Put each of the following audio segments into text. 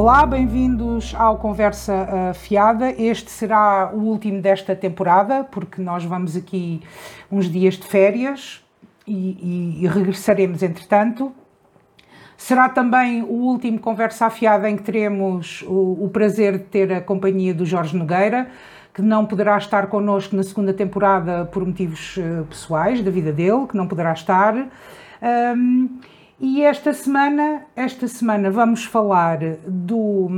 Olá, bem-vindos ao Conversa uh, Fiada. Este será o último desta temporada, porque nós vamos aqui uns dias de férias e, e, e regressaremos entretanto. Será também o último Conversa Afiada em que teremos o, o, prazer de ter a companhia do Jorge Nogueira, que não poderá estar connosco na segunda temporada por motivos uh, pessoais da vida dele, que não poderá estar. Um, e esta semana, esta semana vamos falar do,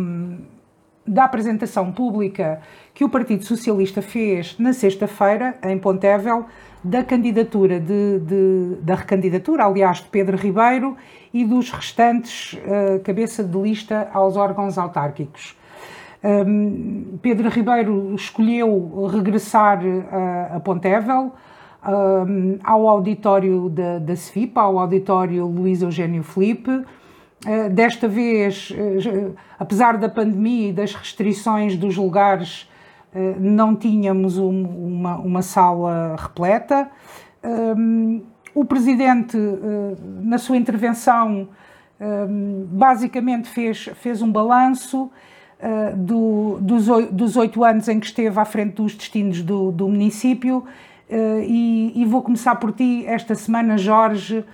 da apresentação pública que o Partido Socialista fez na sexta-feira, em Pontevel, da candidatura de, de, da recandidatura, aliás, de Pedro Ribeiro e dos restantes uh, cabeça de lista aos órgãos autárquicos. Um, Pedro Ribeiro escolheu regressar a, a Pontevel, um, ao auditório da, da ao auditório Luís Eugênio Felipe. Uh, desta vez, uh, apesar da pandemia e das restrições dos lugares, uh, não tínhamos um, uma, uma sala repleta. O Presidente, na sua intervenção, basicamente fez, fez um balanço do, dos oito anos em que esteve à frente dos destinos do, do município Uh, e, e, vou começar por ti esta semana, Jorge.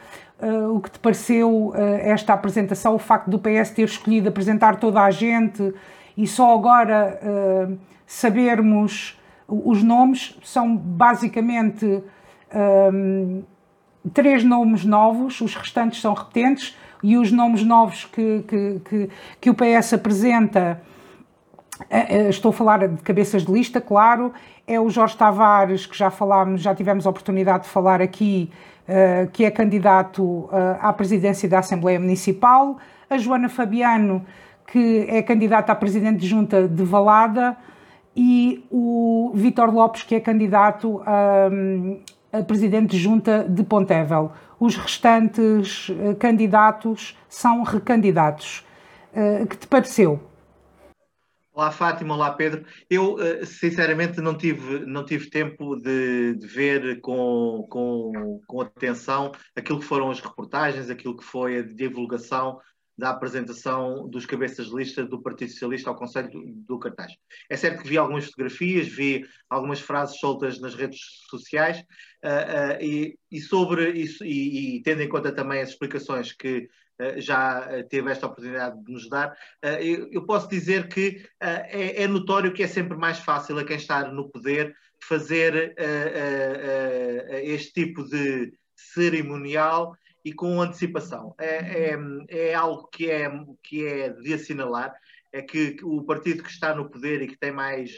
Uh, o que te pareceu uh, esta apresentação, o facto do PS ter escolhido apresentar toda a gente e só agora sabermos os nomes, são basicamente um, três nomes novos, os restantes são repetentes, e os nomes novos que, que, que, que o PS apresenta estou a falar de cabeças de lista, claro. É o Jorge Tavares, que já falámos, já tivemos a oportunidade de falar aqui, uh, que é candidato uh, à presidência da Assembleia Municipal. A Joana Fabiano, que é candidata a presidente de junta de Valada. E o Vítor Lopes, que é candidato a, a presidente de junta de Pontevel. Os restantes candidatos são recandidatos. que te pareceu? Olá Fátima, olá Pedro. Eu eh, sinceramente não tive, não tive tempo de, de, ver com, com, com atenção aquilo que foram as reportagens, aquilo que foi a divulgação da apresentação dos cabeças de lista do Partido Socialista ao Conselho do, do Cartaz. É certo que vi algumas fotografias, vi algumas frases soltas nas redes sociais uh, uh, e, e, sobre isso, e, e, tendo em conta também as explicações que já eh, teve esta oportunidade de nos dar, eh, eu posso dizer que é, é notório que é sempre mais fácil a quem está no poder fazer este tipo de cerimonial e com antecipação. É, é, é, algo que é, que é de assinalar, é que o partido que está no poder e que tem mais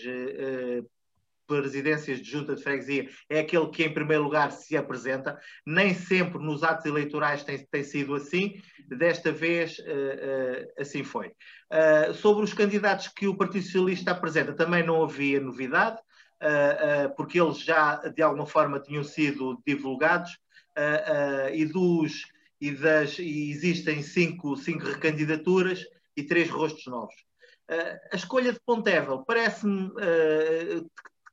presidências de junta de freguesia é aquele que em primeiro lugar se apresenta. Nem sempre nos atos eleitorais tem, tem sido assim, desta vez uh, uh, assim foi. Uh, sobre os candidatos que o Partido Socialista apresenta, também não havia novidade, porque eles já de alguma forma tinham sido divulgados e, dos, e, das, e existem cinco, cinco recandidaturas e três rostos novos. a escolha de Pontevel parece-me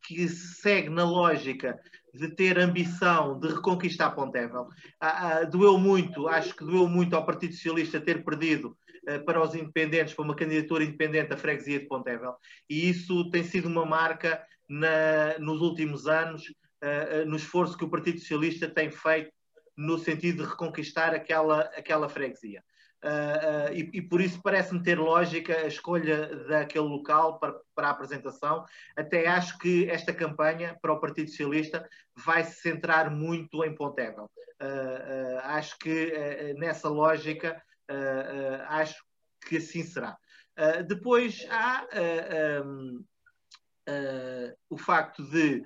que segue na lógica de ter ambição de reconquistar Pontevel. Ah, ah, doeu muito, acho que doeu muito ao Partido Socialista ter perdido ah, para os independentes, para uma candidatura independente a freguesia de Pontevel. E isso tem sido uma marca na, nos últimos anos, ah, ah, no esforço que o Partido Socialista tem feito no sentido de reconquistar aquela, aquela freguesia. Uh, uh, e, e, por isso parece-me ter lógica a escolha daquele local para, para, a apresentação. Até acho que esta campanha para o Partido Socialista vai se centrar muito em Pontevel. Uh, acho que nessa lógica, acho que assim será. depois há um, o facto de,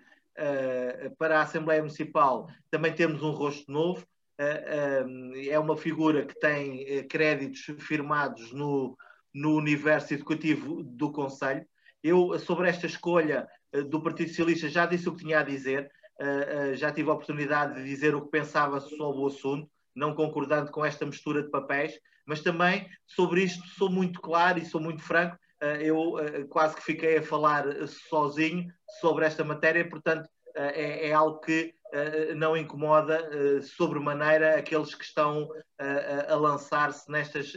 para a Assembleia Municipal, também temos um rosto novo. Eh, eh, é uma figura que tem eh, créditos firmados no, no universo educativo do Conselho. Eu, sobre esta escolha do Partido Socialista, já disse o que tinha a dizer, já tive a oportunidade de dizer o que pensava sobre o assunto, não concordando com esta mistura de papéis, mas também sobre isto sou muito claro e sou muito franco. Eu quase que fiquei a falar sozinho sobre esta matéria, portanto, é, é algo que não incomoda uh, sobremaneira aqueles que estão uh, a lançar-se nestas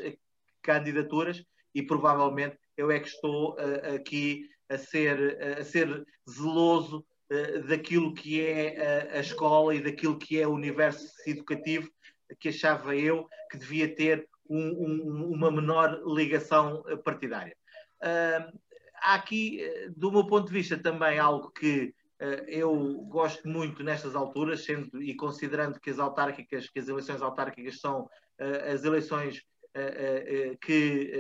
candidaturas e provavelmente eu é que estou aqui a ser, a ser zeloso daquilo que é a, escola e daquilo que é o universo educativo que achava eu que devia ter um, um, uma menor ligação partidária. Há aqui, do meu ponto de vista, também algo que eu gosto muito nestas alturas, sendo e considerando que as autárquicas, que as eleições autárquicas são uh, as eleições que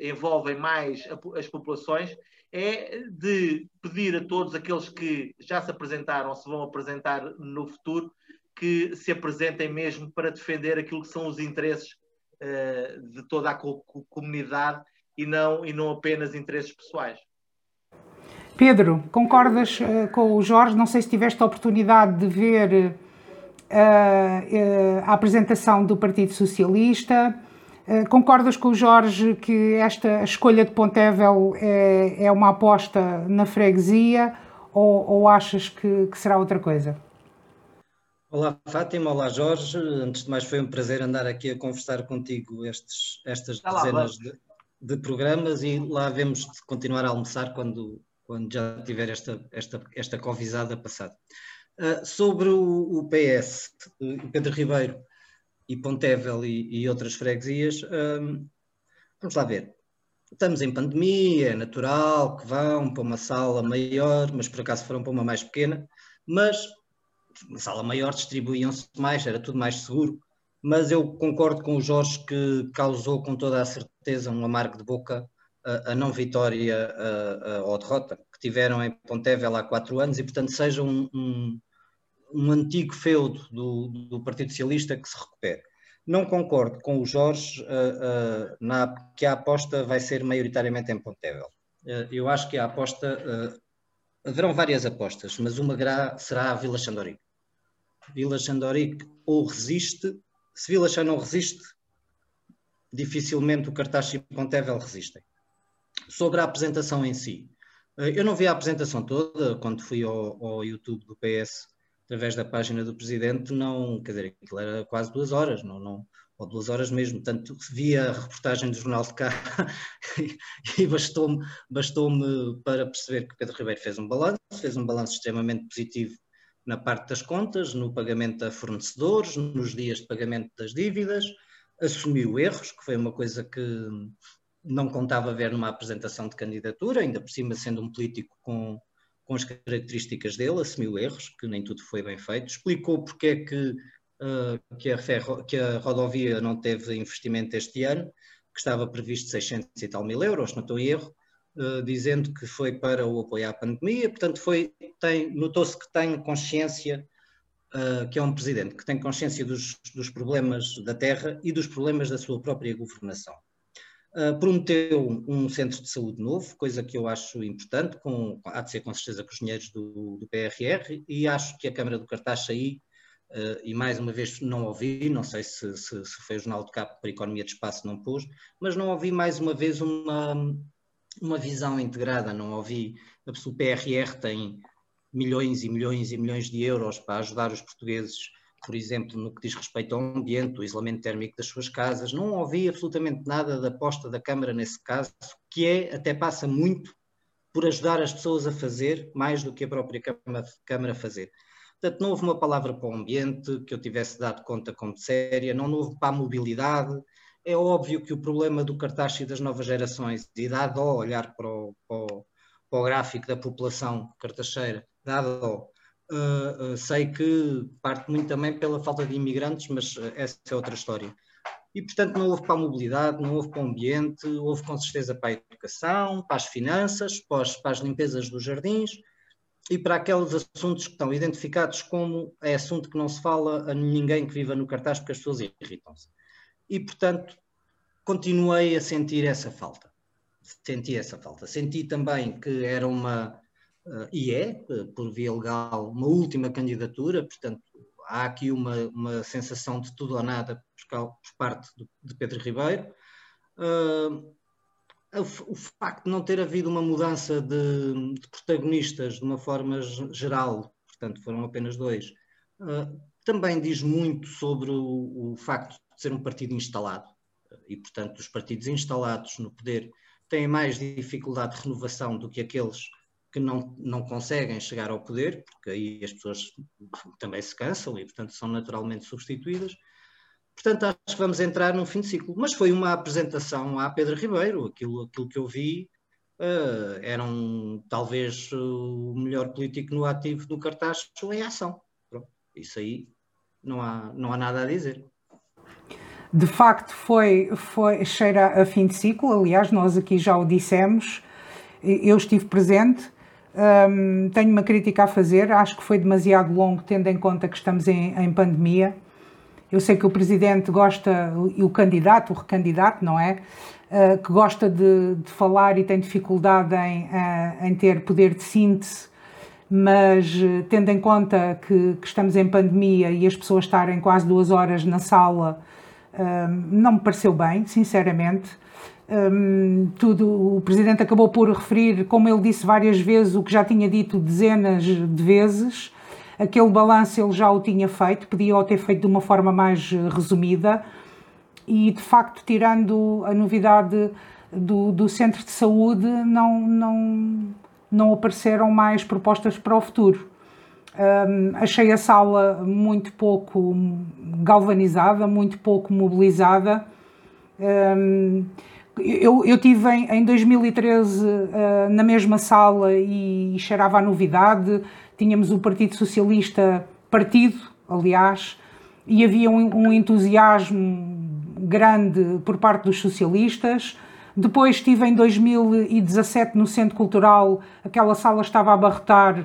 envolvem mais as populações, é de pedir a todos aqueles que já se apresentaram, se vão apresentar no futuro, que se apresentem mesmo para defender aquilo que são os interesses de toda a comunidade e não, e não apenas interesses pessoais. Pedro, concordas uh, com o Jorge? Não sei se tiveste a oportunidade de ver uh, uh, a apresentação do Partido Socialista. concordas com o Jorge que esta escolha de Pontevel é, é uma aposta na freguesia ou, ou achas que, que será outra coisa? Olá Fátima, olá Jorge. Antes de mais foi um prazer andar aqui a conversar contigo estes, estas dezenas de, de programas e lá vemos de continuar a almoçar quando, quando já tiver esta, esta, esta convisada passada. Uh, sobre o, o PS, uh, Pedro Ribeiro e Pontevel e, e outras freguesias, uh, vamos lá ver. Estamos em pandemia, é natural que vão para uma sala maior, mas por acaso foram para uma mais pequena, mas uma sala maior distribuíam-se mais, era tudo mais seguro mas eu concordo com o Jorge que causou com toda a certeza um amargo de boca a, não vitória a, ou derrota que tiveram em Pontevel há quatro anos e, portanto, seja um, um, um antigo feudo do, do, Partido Socialista que se recupere. Não concordo com o Jorge uh, uh, na, que a aposta vai ser maioritariamente em Pontevel. Uh, eu acho que a aposta. haverão várias apostas, mas uma será a Vila Xandorique. Vila Xandorique ou resiste se Vila Chá não resiste, dificilmente o Cartaz e Pontevel resistem. Sobre a apresentação em si, eh, eu não vi a apresentação toda quando fui ao, ao, YouTube do PS através da página do presidente, não, quer dizer, aquilo era quase duas horas, não, não, ou duas horas mesmo, tanto vi a reportagem do Jornal de Cá e bastou-me bastou para perceber que Pedro Ribeiro fez um balanço, fez um balanço extremamente positivo na parte das contas, no pagamento a fornecedores, nos dias de pagamento das dívidas, assumiu erros, que foi uma coisa que não contava ver numa apresentação de candidatura, ainda por cima sendo um político com, com as características dele, assumiu erros, que nem tudo foi bem feito, explicou porque é que, uh, que, a ferro, que a rodovia não teve investimento este ano, que estava previsto 600 e tal mil euros, não estou em erro, eh, dizendo que foi para o apoio à pandemia, portanto foi, tem, notou-se que tem consciência, uh, que é um presidente que tem consciência dos, dos, problemas da terra e dos problemas da sua própria governação. Uh, prometeu um centro de saúde novo, coisa que eu acho importante, com, há de ser com certeza com os dinheiros do, do PRR, e acho que a Câmara do Cartaz aí, uh, e mais uma vez não ouvi, não sei se, se, se foi o Jornal de Capo para Economia de Espaço não pôs, mas não ouvi mais uma vez uma, uma visão integrada, não ouvi. O PRR tem milhões e milhões e milhões de euros para ajudar os portugueses, por exemplo, no que diz respeito ao ambiente, o isolamento térmico das suas casas. Não ouvi absolutamente nada da aposta da Câmara nesse caso, que é, até passa muito por ajudar as pessoas a fazer, mais do que a própria Câmara, a fazer. Portanto, não houve uma palavra para o ambiente que eu tivesse dado conta como séria, não houve para a mobilidade, é óbvio que o problema do cartaz e das novas gerações, e dado ao olhar para o, para o, para o gráfico da população cartacheira, dado ao, uh, sei que parte muito também pela falta de imigrantes, mas uh, essa é outra história. E, portanto, não houve para a mobilidade, não houve para o ambiente, houve com certeza para a educação, para as finanças, para as, para as limpezas dos jardins e para aqueles assuntos que estão identificados como é assunto que não se fala a ninguém que viva no cartaz porque as pessoas irritam-se e, portanto, continuei a sentir essa falta. Senti essa falta. Senti também que era uma, e é, por via legal, uma última candidatura, portanto, há aqui uma, uma sensação de tudo ou nada por, parte de Pedro Ribeiro. Uh, o, facto de não ter havido uma mudança de, de protagonistas de uma forma geral, portanto, foram apenas dois, também diz muito sobre o, o facto ser um partido instalado. e, portanto, os partidos instalados no poder têm mais dificuldade de renovação do que aqueles que não, não conseguem chegar ao poder, porque aí as pessoas também se cansam e, portanto, são naturalmente substituídas. Portanto, acho que vamos entrar num fim de ciclo. Mas foi uma apresentação a Pedro Ribeiro, aquilo, aquilo que eu vi uh, era um, talvez o melhor político no ativo do cartaz em ação. Pronto, isso aí não há, não há nada a dizer. De facto, foi, foi cheira a fim de ciclo. Aliás, nós aqui já o dissemos. Eu estive presente. Um, tenho uma crítica a fazer. Acho que foi demasiado longo, tendo em conta que estamos em, em pandemia. Eu sei que o presidente gosta, e o candidato, o recandidato, não é? Uh, que gosta de, de, falar e tem dificuldade em, uh, em ter poder de síntese, mas uh, tendo em conta que, que, estamos em pandemia e as pessoas estarem quase duas horas na sala não me pareceu bem, sinceramente. Um, tudo, o Presidente acabou por referir, como ele disse várias vezes, o que já tinha dito dezenas de vezes. Aquele balanço ele já o tinha feito, podia o ter feito de uma forma mais resumida. E, de facto, tirando a novidade do, do centro de saúde, não, não, não apareceram mais propostas para o futuro. Um, achei a sala muito pouco galvanizada, muito pouco mobilizada. Um, eu, eu tive em, em 2013 uh, na mesma sala e, e cheirava a novidade. Tínhamos o Partido Socialista partido, aliás, e havia um, um entusiasmo grande por parte dos socialistas. Depois estive em 2017 no Centro Cultural, aquela sala estava a abarrotar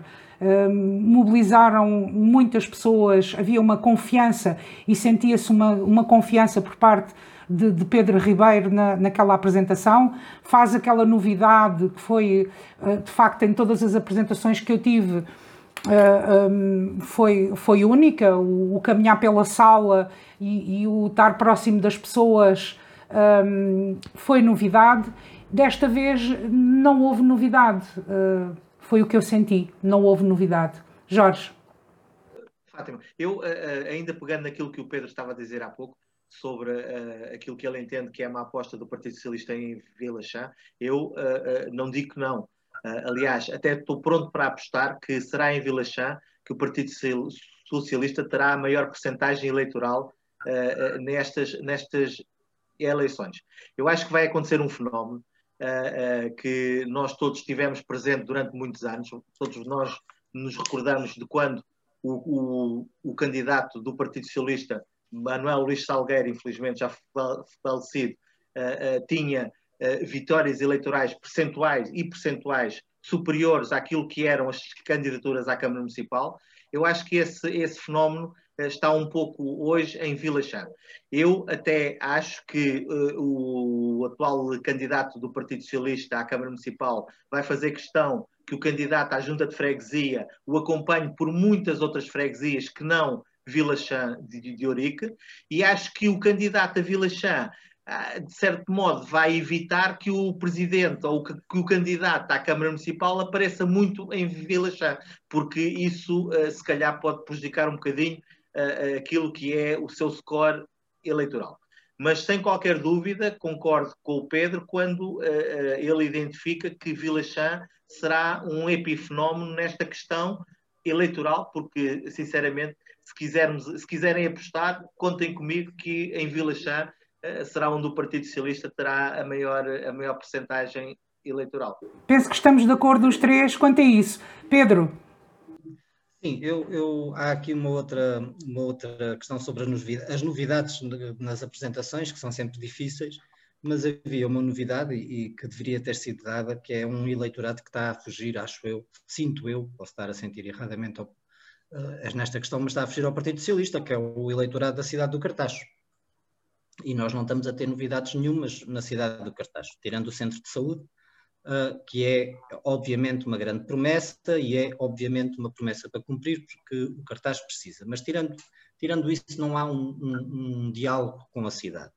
mobilizaram muitas pessoas, havia uma confiança e sentia-se uma, uma confiança por parte de, de Pedro Ribeiro na, naquela apresentação, faz aquela novidade que foi, uh, de facto, em todas as apresentações que eu tive, uh, um, foi, foi única, o, o, caminhar pela sala e, e, o estar próximo das pessoas um, foi novidade. Desta vez não houve novidade. Uh, foi o que eu senti, não houve novidade. Jorge. Fátima, eu ainda pegando naquilo que o Pedro estava a dizer há pouco, sobre uh, aquilo que ele entende que é uma aposta do Partido Socialista em Vila Chã, eu uh, não digo que não. aliás, até estou pronto para apostar que será em Vila Chã que o Partido Socialista terá a maior percentagem eleitoral nestas, nestas eleições. Eu acho que vai acontecer um fenómeno uh, uh, que nós todos tivemos presente durante muitos anos. Todos nós nos recordamos de quando o, o, o candidato do Partido Socialista, Manuel Luís Salgueiro, infelizmente já falecido, uh, tinha vitórias eleitorais percentuais e percentuais superiores àquilo que eram as candidaturas à Câmara Municipal. Eu acho que esse, esse fenómeno está um pouco hoje em Vila Chã. Eu até acho que uh, o atual candidato do Partido Socialista à Câmara Municipal vai fazer questão que o candidato à Junta de Freguesia o acompanhe por muitas outras freguesias que não Vila Chã de, de Ourique, e acho que o candidato a Vila Chã ah, de certo modo, vai evitar que o presidente ou que, que, o candidato à Câmara Municipal apareça muito em Vila Chã, porque isso, uh, se calhar, pode prejudicar um bocadinho uh, aquilo que é o seu score eleitoral. Mas sem qualquer dúvida, concordo com o Pedro quando ele identifica que Vila Chã será um epifenómeno nesta questão eleitoral, porque, sinceramente, se, quisermos, se quiserem apostar, contem comigo que em Vila Chã será onde o Partido Socialista terá a maior, a maior percentagem eleitoral. Penso que estamos de acordo os três quanto a isso. Pedro, Sim, eu, eu, há aqui uma outra, uma outra questão sobre as novidades, as novidades nas apresentações, que são sempre difíceis, mas havia uma novidade e, e, que deveria ter sido dada, que é um eleitorado que está a fugir, acho eu, sinto eu, posso estar a sentir erradamente ao, nesta questão, mas está a fugir ao Partido Socialista, que é o eleitorado da cidade do Cartacho. E nós não estamos a ter novidades nenhumas na cidade do Cartacho, tirando o centro de saúde, uh, que é obviamente uma grande promessa e é obviamente uma promessa para cumprir, porque o cartaz precisa. Mas tirando, tirando isso, não há um, um, um diálogo com a cidade.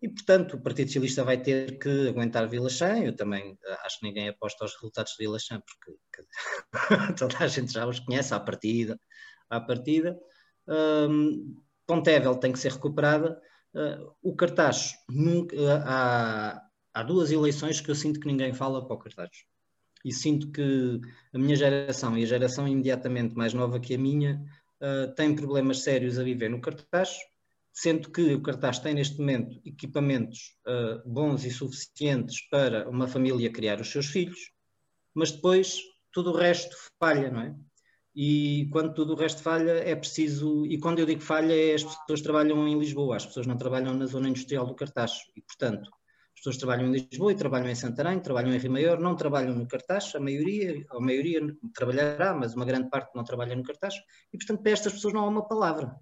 E, portanto, o Partido Socialista vai ter que aguentar Vila Chã. Eu também ah, acho que ninguém aposta aos resultados de Vila Chã, porque toda a gente já os conhece à partida. À partida. Um, Pontevel tem que ser recuperada, Uh, o cartaz, nunca, há, há duas eleições que eu sinto que ninguém fala para o cartaz. E sinto que a minha geração e a geração imediatamente mais nova que a minha uh, têm problemas sérios a viver no cartaz, sendo que o cartaz tem neste momento equipamentos uh, bons e suficientes para uma família criar os seus filhos, mas depois tudo o resto falha, não é? E quando tudo o resto falha, é preciso. E quando eu digo falha, é as pessoas trabalham em Lisboa, as pessoas não trabalham na zona industrial do cartaz. E, portanto, as pessoas trabalham em Lisboa e trabalham em Santarém, trabalham em Rio Maior, não trabalham no cartaz, a maioria, a maioria trabalhará, mas uma grande parte não trabalha no cartaz. E, portanto, para estas pessoas não há uma palavra.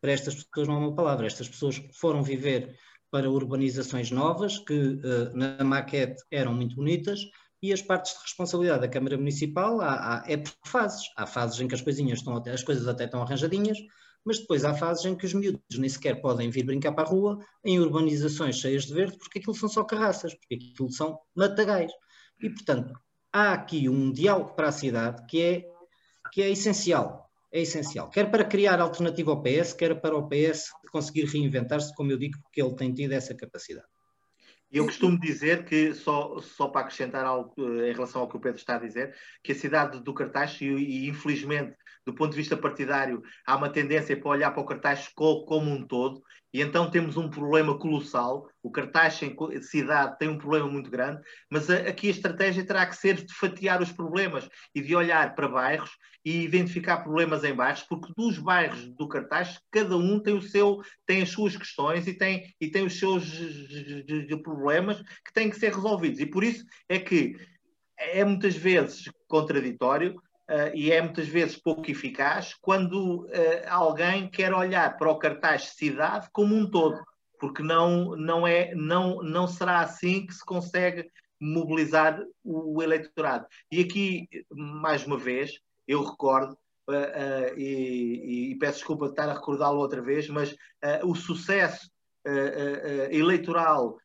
Para estas pessoas não há uma palavra. Estas pessoas foram viver para urbanizações novas, que uh, na maquete eram muito bonitas, e as partes de responsabilidade da Câmara Municipal há, há, é por fases. Há fases em que as coisinhas estão as coisas até estão arranjadinhas, mas depois há fases em que os miúdos nem sequer podem vir brincar para a rua em urbanizações cheias de verde, porque aquilo são só carraças, porque aquilo são matagais. E, portanto, há aqui um diálogo para a cidade que é, que é essencial. É essencial. Quer para criar alternativa ao PS, quer para o PS conseguir reinventar-se, como eu digo, porque ele tem tido essa capacidade. Eu costumo dizer que, só, só para acrescentar algo eh, em relação ao que o Pedro está a dizer, que a cidade do Cartaz, e, e infelizmente, do ponto de vista partidário, há uma tendência para olhar para o Cartaz como um todo, e então temos um problema colossal. O Cartaz, em cidade, tem um problema muito grande, mas aqui a estratégia terá que ser de fatiar os problemas e de olhar para bairros e identificar problemas em bairros, porque dos bairros do cartaz, cada um tem o seu, tem as suas questões e tem, e tem os seus problemas que têm que ser resolvidos. E por isso é que é muitas vezes contraditório uh, e é muitas vezes pouco eficaz quando uh, alguém quer olhar para o cartaz cidade como um todo, porque não, não, é, não, não será assim que se consegue mobilizar o eleitorado. E aqui, mais uma vez, eu recordo, uh, e, e, peço desculpa de estar a recordá-lo outra vez, mas o sucesso eleitoral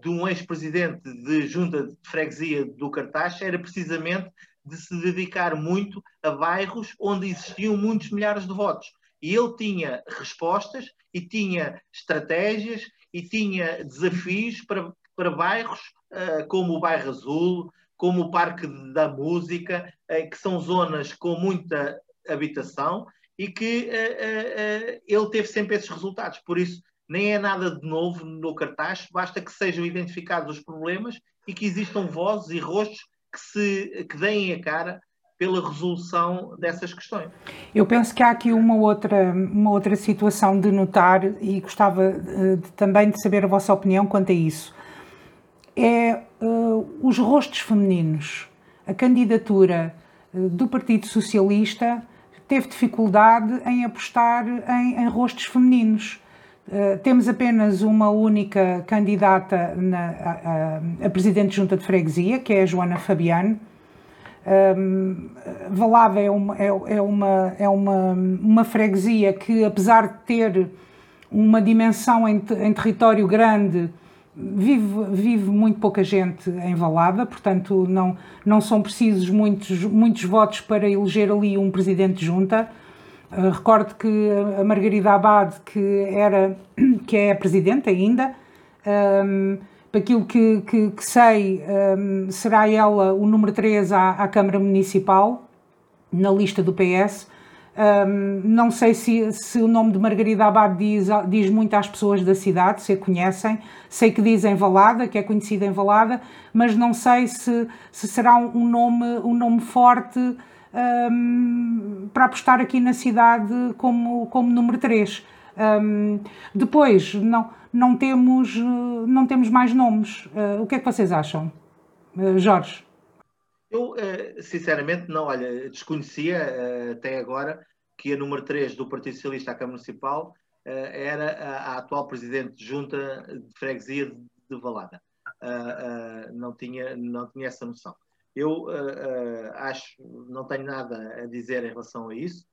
de um ex-presidente de junta de freguesia do Cartaz era precisamente de se dedicar muito a bairros onde existiam muitos milhares de votos. E ele tinha respostas e tinha estratégias e tinha desafios para, para bairros uh, como o Bairro Azul, como o Parque da Música, eh, que são zonas com muita habitação e que eh, ele teve sempre esses resultados. Por isso, nem é nada de novo no cartaz, basta que sejam identificados os problemas e que existam vozes e rostos que, se, que deem a cara pela resolução dessas questões. Eu penso que há aqui uma outra, uma outra situação de notar e gostava de, também de saber a vossa opinião quanto a isso é uh, os rostos femininos. A candidatura uh, do Partido Socialista teve dificuldade em apostar em, em rostos femininos. Uh, temos apenas uma única candidata na, a, a, Presidente de Junta de Freguesia, que é a Joana Fabiano. Um, Valada é, uma, é, é, uma, é uma, uma freguesia que, apesar de ter uma dimensão em, em território grande, vive, vive muito pouca gente em Valada, portanto não, não são precisos muitos, muitos votos para eleger ali um presidente de junta. Uh, recordo que a Margarida Abad, que, era, que é a presidente ainda, um, para aquilo que, que, que sei, um, será ela o número 3 à, à Câmara Municipal, na lista do PS. Um, não sei se, se, o nome de Margarida Abad diz, diz muito às pessoas da cidade, se a conhecem. Sei que dizem Valada, que é conhecida em Valada, mas não sei se, se será um nome, um nome forte um, para apostar aqui na cidade como, como número 3. depois, não, não, temos, não temos mais nomes. Uh, o que é que vocês acham? Uh, Jorge? Eu, eh, sinceramente, não, olha, desconhecia eh, até agora que a número 3 do Partido Socialista à Câmara Municipal eh, era a, atual Presidente de Junta de Freguesia de Valada. Não tinha, não tinha essa noção. Eu acho, não tenho nada a dizer em relação a isso.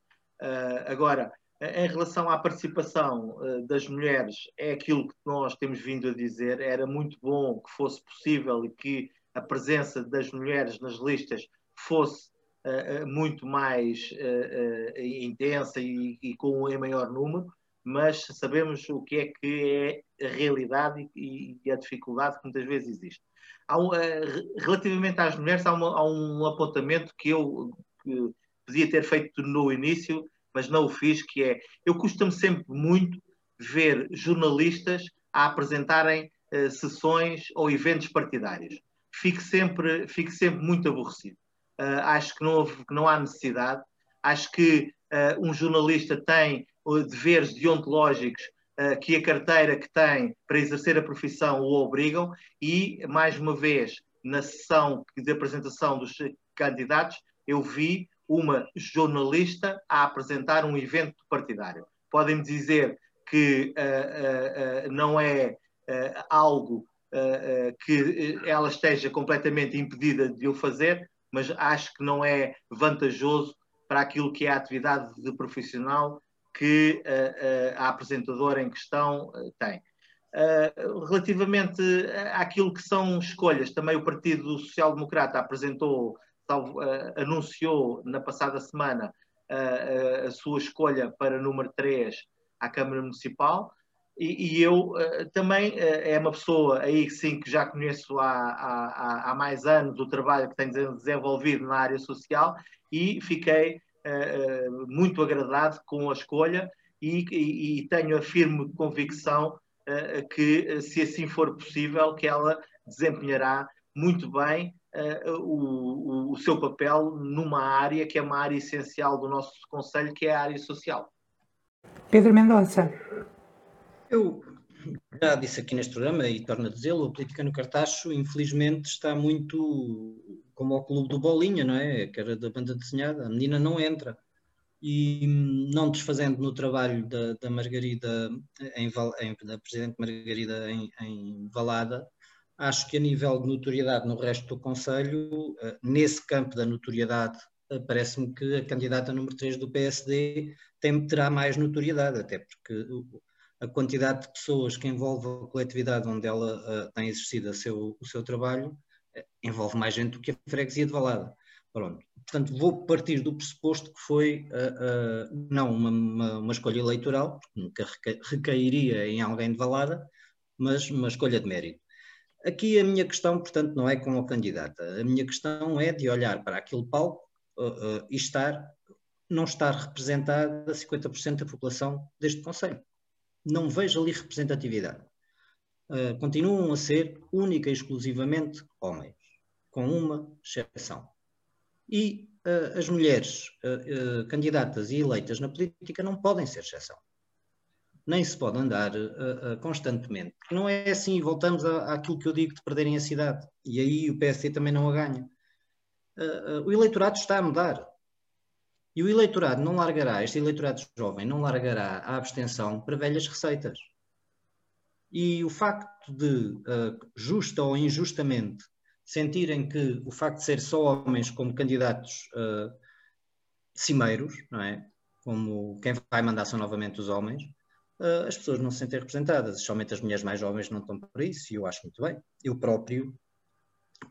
Agora, em relação à participação das mulheres, é aquilo que nós temos vindo a dizer. Era muito bom que fosse possível e que a presença das mulheres nas listas fosse uh, muito mais uh, intensa e, e, com em maior número, mas sabemos o que é que é a realidade e, e a dificuldade que muitas vezes existe. Um, relativamente às mulheres, há, uma, há, um apontamento que eu que podia ter feito no início, mas não o fiz, que é, eu costumo sempre muito ver jornalistas a apresentarem uh, sessões ou eventos partidários. Fico sempre, fico sempre muito aborrecido. Uh, acho que não, que não há necessidade. Acho que uh, um jornalista tem deveres deontológicos uh, que a carteira que tem para exercer a profissão o obrigam e, mais uma vez, na sessão de apresentação dos candidatos, eu vi uma jornalista a apresentar um evento partidário. Podem-me dizer que uh, uh, não é algo que ela esteja completamente impedida de o fazer, mas acho que não é vantajoso para aquilo que é a atividade de profissional que a apresentadora em questão tem. relativamente àquilo que são escolhas, também o Partido Social Democrata apresentou, anunciou na passada semana a sua escolha para número 3 à Câmara Municipal. E, e eu uh, também uh, é uma pessoa aí sim que já conheço há, há, há mais anos o trabalho que tem desenvolvido na área social e fiquei muito agradado com a escolha e, e, e tenho a firme convicção que, se assim for possível, que ela desempenhará muito bem o, o, o seu papel numa área que é uma área essencial do nosso Conselho, que é a área social. Pedro Mendonça. Eu já disse aqui neste programa e torno a dizê-lo, a política no Cartacho, infelizmente, está muito como ao clube do Bolinha, não é? Que era da banda desenhada, a menina não entra. E não desfazendo no trabalho da, da Margarida, em, em, da Presidente Margarida em, em Valada, acho que a nível de notoriedade no resto do Conselho, eh, nesse campo da notoriedade, eh, parece-me que a candidata número 3 do PSD tem, terá mais notoriedade, até porque a quantidade de pessoas que envolve a coletividade onde ela uh, tem exercido seu, o seu trabalho envolve mais gente do que a freguesia de Valada. Pronto. Portanto, vou partir do pressuposto que foi uh, não uma, uma, uma, escolha eleitoral, porque nunca recairia em alguém de Valada, mas uma escolha de mérito. Aqui a minha questão, portanto, não é com a candidata. A minha questão é de olhar para aquele palco e estar, não estar representada 50% da população deste Conselho não vejo ali representatividade. Uh, continuam a ser única e exclusivamente homens, com uma exceção. E uh, as mulheres uh, candidatas e eleitas na política não podem ser exceção. Nem se pode andar constantemente. Não é assim, voltamos à, àquilo que eu digo de perderem a cidade. E aí o PSD também não a ganha. o eleitorado está a mudar. E o eleitorado não largará, este eleitorado jovem não largará a abstenção para velhas receitas. E o facto de, uh, justa ou injustamente, sentirem que o facto de ser só homens como candidatos uh, cimeiros, não é? Como quem vai mandar são novamente os homens, uh, as pessoas não se sentem representadas, somente as mulheres mais jovens não estão por isso, e eu acho muito bem. Eu próprio,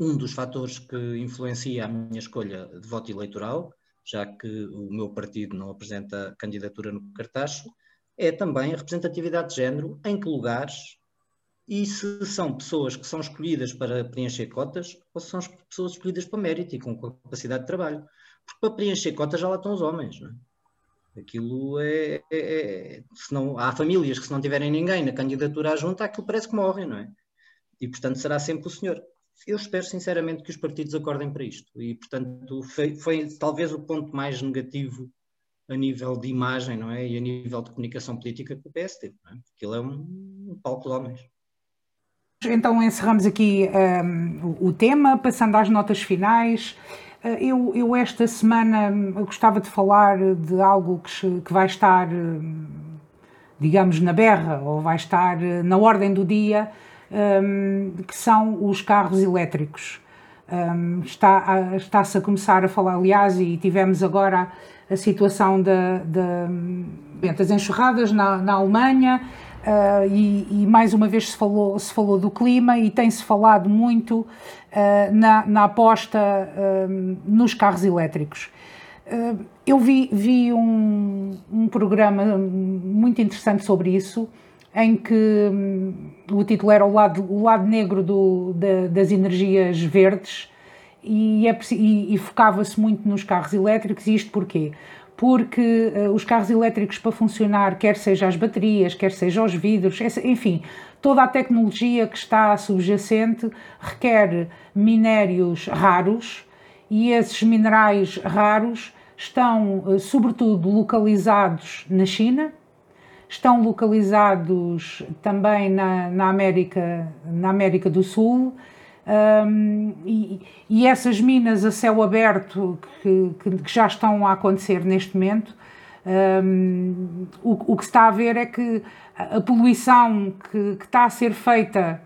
um dos fatores que influencia a minha escolha de voto eleitoral já que o meu partido não apresenta candidatura no cartaz, é também a representatividade de género, em que lugares e se são pessoas que são escolhidas para preencher cotas ou se são pessoas escolhidas para mérito e com capacidade de trabalho. Porque para preencher cotas já lá estão os homens, não é? Aquilo é, é, é se não, há famílias que se não tiverem ninguém na candidatura à junta, aquilo parece que morrem, não é? E portanto será sempre o senhor eu espero sinceramente que os partidos acordem para isto e, portanto, foi, foi, talvez o ponto mais negativo a nível de imagem, não é? E a nível de comunicação política que o PS teve, não é? Ele é um, palco de homens. Então encerramos aqui um, o tema, passando às notas finais. Uh, eu, eu, esta semana gostava de falar de algo que, que vai estar, hum, digamos, na berra, ou vai estar uh, na ordem do dia, um, que são os carros elétricos. Um, está, está-se a começar a falar, aliás, e tivemos agora a, situação de, de, das enxurradas na, na Alemanha, uh, e, e, mais uma vez se falou, se falou do clima e tem-se falado muito uh, na, na aposta uh, nos carros elétricos. eu vi, vi um, um programa muito interessante sobre isso, em que hum, o título era o lado, o lado negro do, da, das energias verdes e, é, e, e focava-se muito nos carros elétricos. E isto porquê? Porque uh, os carros elétricos, para funcionar, quer seja as baterias, quer seja os vidros, enfim, toda a tecnologia que está subjacente requer minérios raros e esses minerais raros estão, uh, sobretudo, localizados na China, estão localizados também na, na, América, na América do Sul um, e, e, essas minas a céu aberto que, que, que já estão a acontecer neste momento, um, o, o, que se está a ver é que a poluição que, que está a ser feita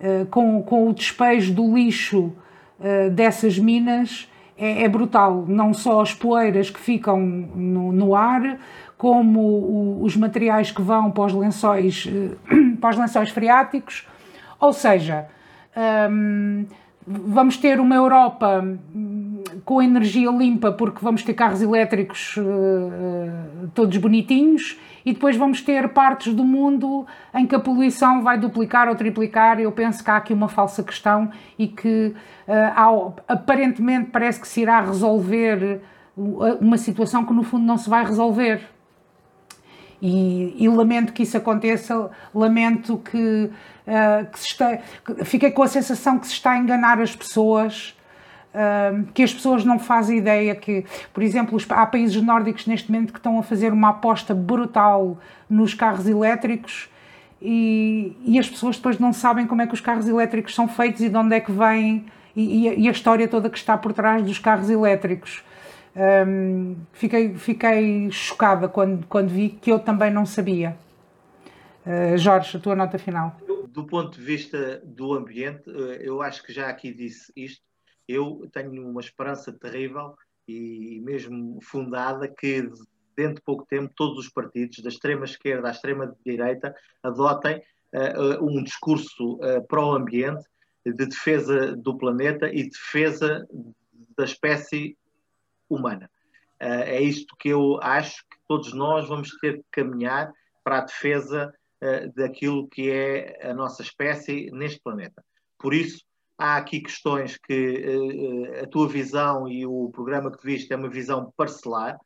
uh, com, com o despejo do lixo uh, dessas minas é, é, brutal. Não só as poeiras que ficam no, no ar, como o, os materiais que vão para os lençóis, uh, para os lençóis freáticos. Ou seja, um, vamos ter uma Europa hum, com energia limpa, porque vamos ter carros elétricos uh, todos bonitinhos, e depois vamos ter partes do mundo em que a poluição vai duplicar ou triplicar. Eu penso que há aqui uma falsa questão e que uh, aparentemente parece que se irá resolver uma situação que no fundo não se vai resolver. E, e lamento que isso aconteça, lamento que uh, que se está, fiquei com a sensação que se está a enganar as pessoas, uh, que as pessoas não fazem ideia que, por exemplo, os, há países nórdicos neste momento que estão a fazer uma aposta brutal nos carros elétricos e, e as pessoas depois não sabem como é que os carros elétricos são feitos e de onde é que vêm e, e a história toda que está por trás dos carros elétricos. Um, fiquei, fiquei chocada quando, quando vi que eu também não sabia. Uh, Jorge, a tua nota final do ponto de vista do ambiente, eh, eu acho que já aqui disse isto. Eu tenho uma esperança terrível e mesmo fundada que dentro de pouco tempo todos os partidos, da extrema esquerda à extrema direita, adotem uh, um discurso uh, pró-ambiente, de defesa do planeta e defesa da espécie humana. Uh, é isto que eu acho que todos nós vamos ter que caminhar para a defesa uh, daquilo que é a nossa espécie neste planeta. Por isso, há aqui questões que uh, a tua visão e o programa que viste é uma visão parcelar.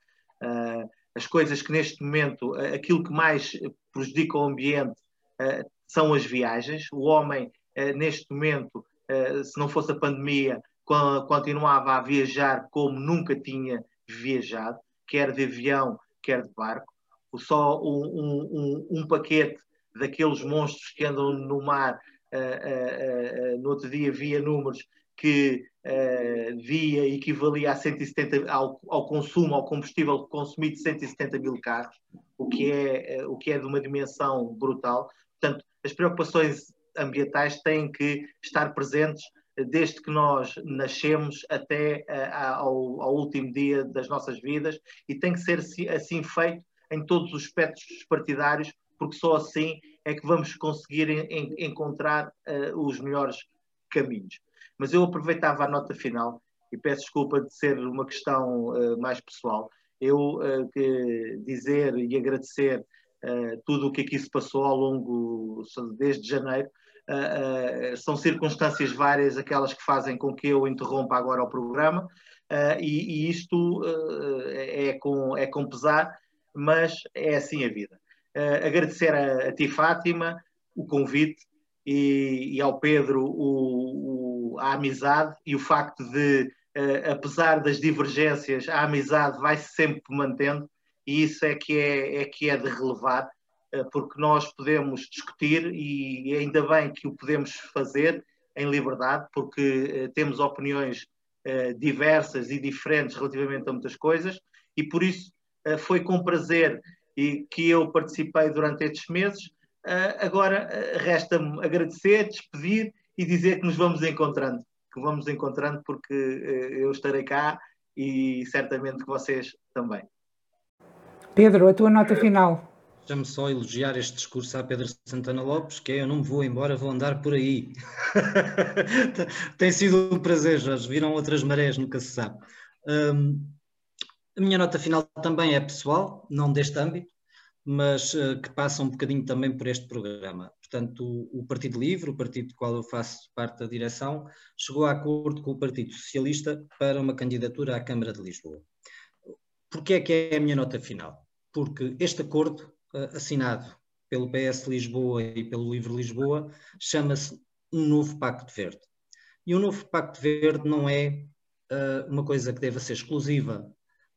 As coisas que neste momento, aquilo que mais prejudica o ambiente são as viagens. O homem, neste momento, se não fosse a pandemia, continuava a viajar como nunca tinha viajado, quer de avião, quer de barco. Só um, um, um, um paquete daqueles monstros que andam no mar. Uh, uh, no outro dia via números que via equivalia a 170 ao, ao, consumo, ao combustível consumido de 170 mil carros, o que é o que é de uma dimensão brutal. Portanto, as preocupações ambientais têm que estar presentes desde que nós nascemos até ao, ao, último dia das nossas vidas e tem que ser assim, feito em todos os espectros partidários, porque só assim é que vamos conseguir en encontrar uh, os melhores caminhos. Mas eu aproveitava a nota final e peço desculpa de ser uma questão uh, mais pessoal. Eu uh, que dizer e agradecer tudo o que aqui se passou ao longo, desde janeiro, são circunstâncias várias aquelas que fazem com que eu interrompa agora o programa e, e, isto é, com, é com pesar, mas é assim a vida. Uh, agradecer a, a, ti, Fátima, o convite e, e ao Pedro o, o, a amizade e o facto de, uh, apesar das divergências, a amizade vai-se sempre mantendo e isso é que é, é, que é de relevar, uh, porque nós podemos discutir e ainda bem que o podemos fazer em liberdade, porque temos opiniões diversas e diferentes relativamente a muitas coisas e por isso foi com prazer que eu participei durante estes meses. Agora resta-me agradecer, despedir e dizer que nos vamos encontrando, que vamos encontrando porque eu estarei cá e certamente que vocês também. Pedro, a tua nota final. Deixa-me só elogiar este discurso a Pedro Santana Lopes, que é eu não me vou embora, vou andar por aí. Tem sido um prazer, Jorge. Viram outras marés, nunca se sabe. Um, a minha nota final também é pessoal, não deste âmbito, mas uh, que passa um bocadinho também por este programa. Portanto, o, o, Partido Livre, o partido do qual eu faço parte da direção, chegou a acordo com o Partido Socialista para uma candidatura à Câmara de Lisboa. Porquê é que é a minha nota final? Porque este acordo, assinado pelo PS Lisboa e pelo Livre Lisboa, chama-se um novo Pacto Verde. E o novo Pacto Verde não é uh, uma coisa que deva ser exclusiva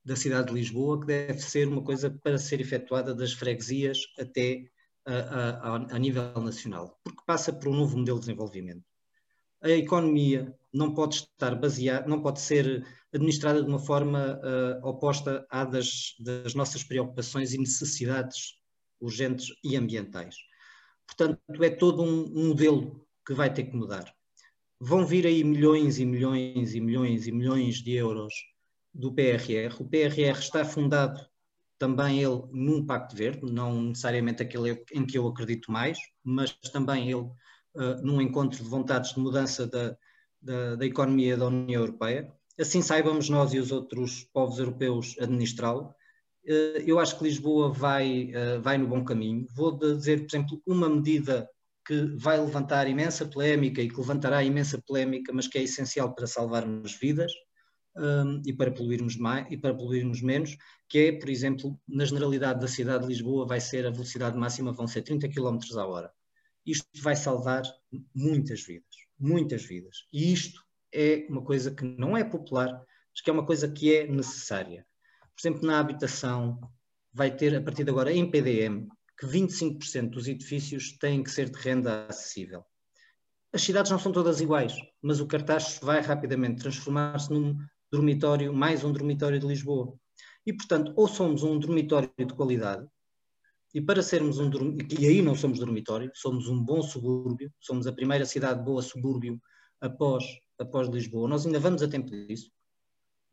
da cidade de Lisboa, que deve ser uma coisa para ser efetuada das freguesias até a, a, a, nível nacional, porque passa por um novo modelo de desenvolvimento. A economia não pode estar baseada, não pode ser administrada de uma forma uh, oposta à das, das nossas preocupações e necessidades urgentes e ambientais. Portanto, é todo um, modelo que vai ter que mudar. Vão vir aí milhões e milhões e milhões e milhões de euros do PRR. O PRR está fundado também ele num Pacto Verde, não necessariamente aquele em que eu acredito mais, mas também ele uh, num encontro de vontades de mudança da, da, da, economia da União Europeia. Assim saibamos nós e os outros povos europeus administrá-lo. Uh, eu acho que Lisboa vai, uh, vai no bom caminho. Vou dizer, por exemplo, uma medida que vai levantar imensa polémica e que levantará imensa polémica, mas que é essencial para salvarmos vidas, um, e, para poluirmos mais, e para poluirmos menos, que é, por exemplo, na generalidade da cidade de Lisboa vai ser a velocidade máxima, vão ser 30 km a hora. Isto vai salvar muitas vidas, muitas vidas. E isto é uma coisa que não é popular, mas que é uma coisa que é necessária. Por exemplo, na habitação, vai ter, a partir de agora, em PDM, que 25% dos edifícios têm que ser de renda acessível. As cidades não são todas iguais, mas o cartaz vai rapidamente transformar-se num dormitório, mais um dormitório de Lisboa. E, portanto, ou somos um dormitório de qualidade, e para sermos um e aí não somos dormitório, somos um bom subúrbio, somos a primeira cidade boa subúrbio após, após Lisboa. Nós ainda vamos a tempo disso,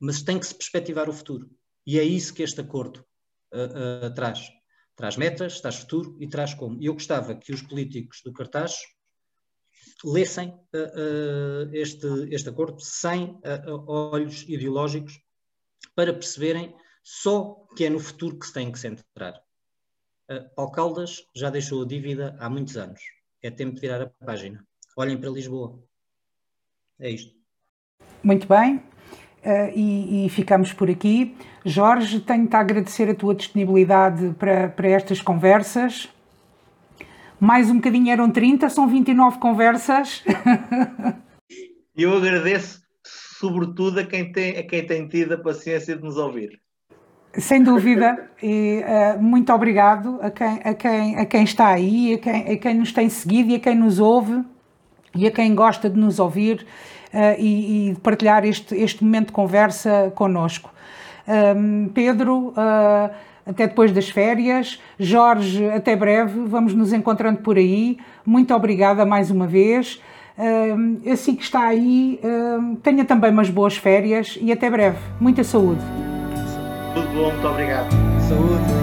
mas tem que se perspectivar o futuro. E é isso que este acordo uh, uh, traz. Traz metas, traz futuro e traz como. E eu gostava que os políticos do cartaz lessem uh, este, este acordo sem olhos ideológicos para perceberem só que é no futuro que se tem que centrar. Uh, Paulo Caldas já deixou a dívida há muitos anos. É tempo de virar a página. Olhem para Lisboa. É isto. Muito bem. Uh, e, e, ficamos por aqui. Jorge, tenho-te a agradecer a tua disponibilidade para, para estas conversas mais um bocadinho eram 30, são 29 conversas. Eu agradeço, sobretudo, a quem tem, a quem tem tido a paciência de nos ouvir. Sem dúvida, e uh, muito obrigado a quem, a, quem, a quem está aí, a quem, a quem nos tem seguido e a quem nos ouve e a quem gosta de nos ouvir e, e, de partilhar este, este momento de conversa connosco. Um, Pedro, uh, até depois das férias. Jorge, até breve, vamos nos encontrando por aí. Muito obrigada mais uma vez. Uh, assim que está aí, uh, tenha também umas boas férias e até breve. Muita saúde. Tudo bom, muito obrigado. Saúde.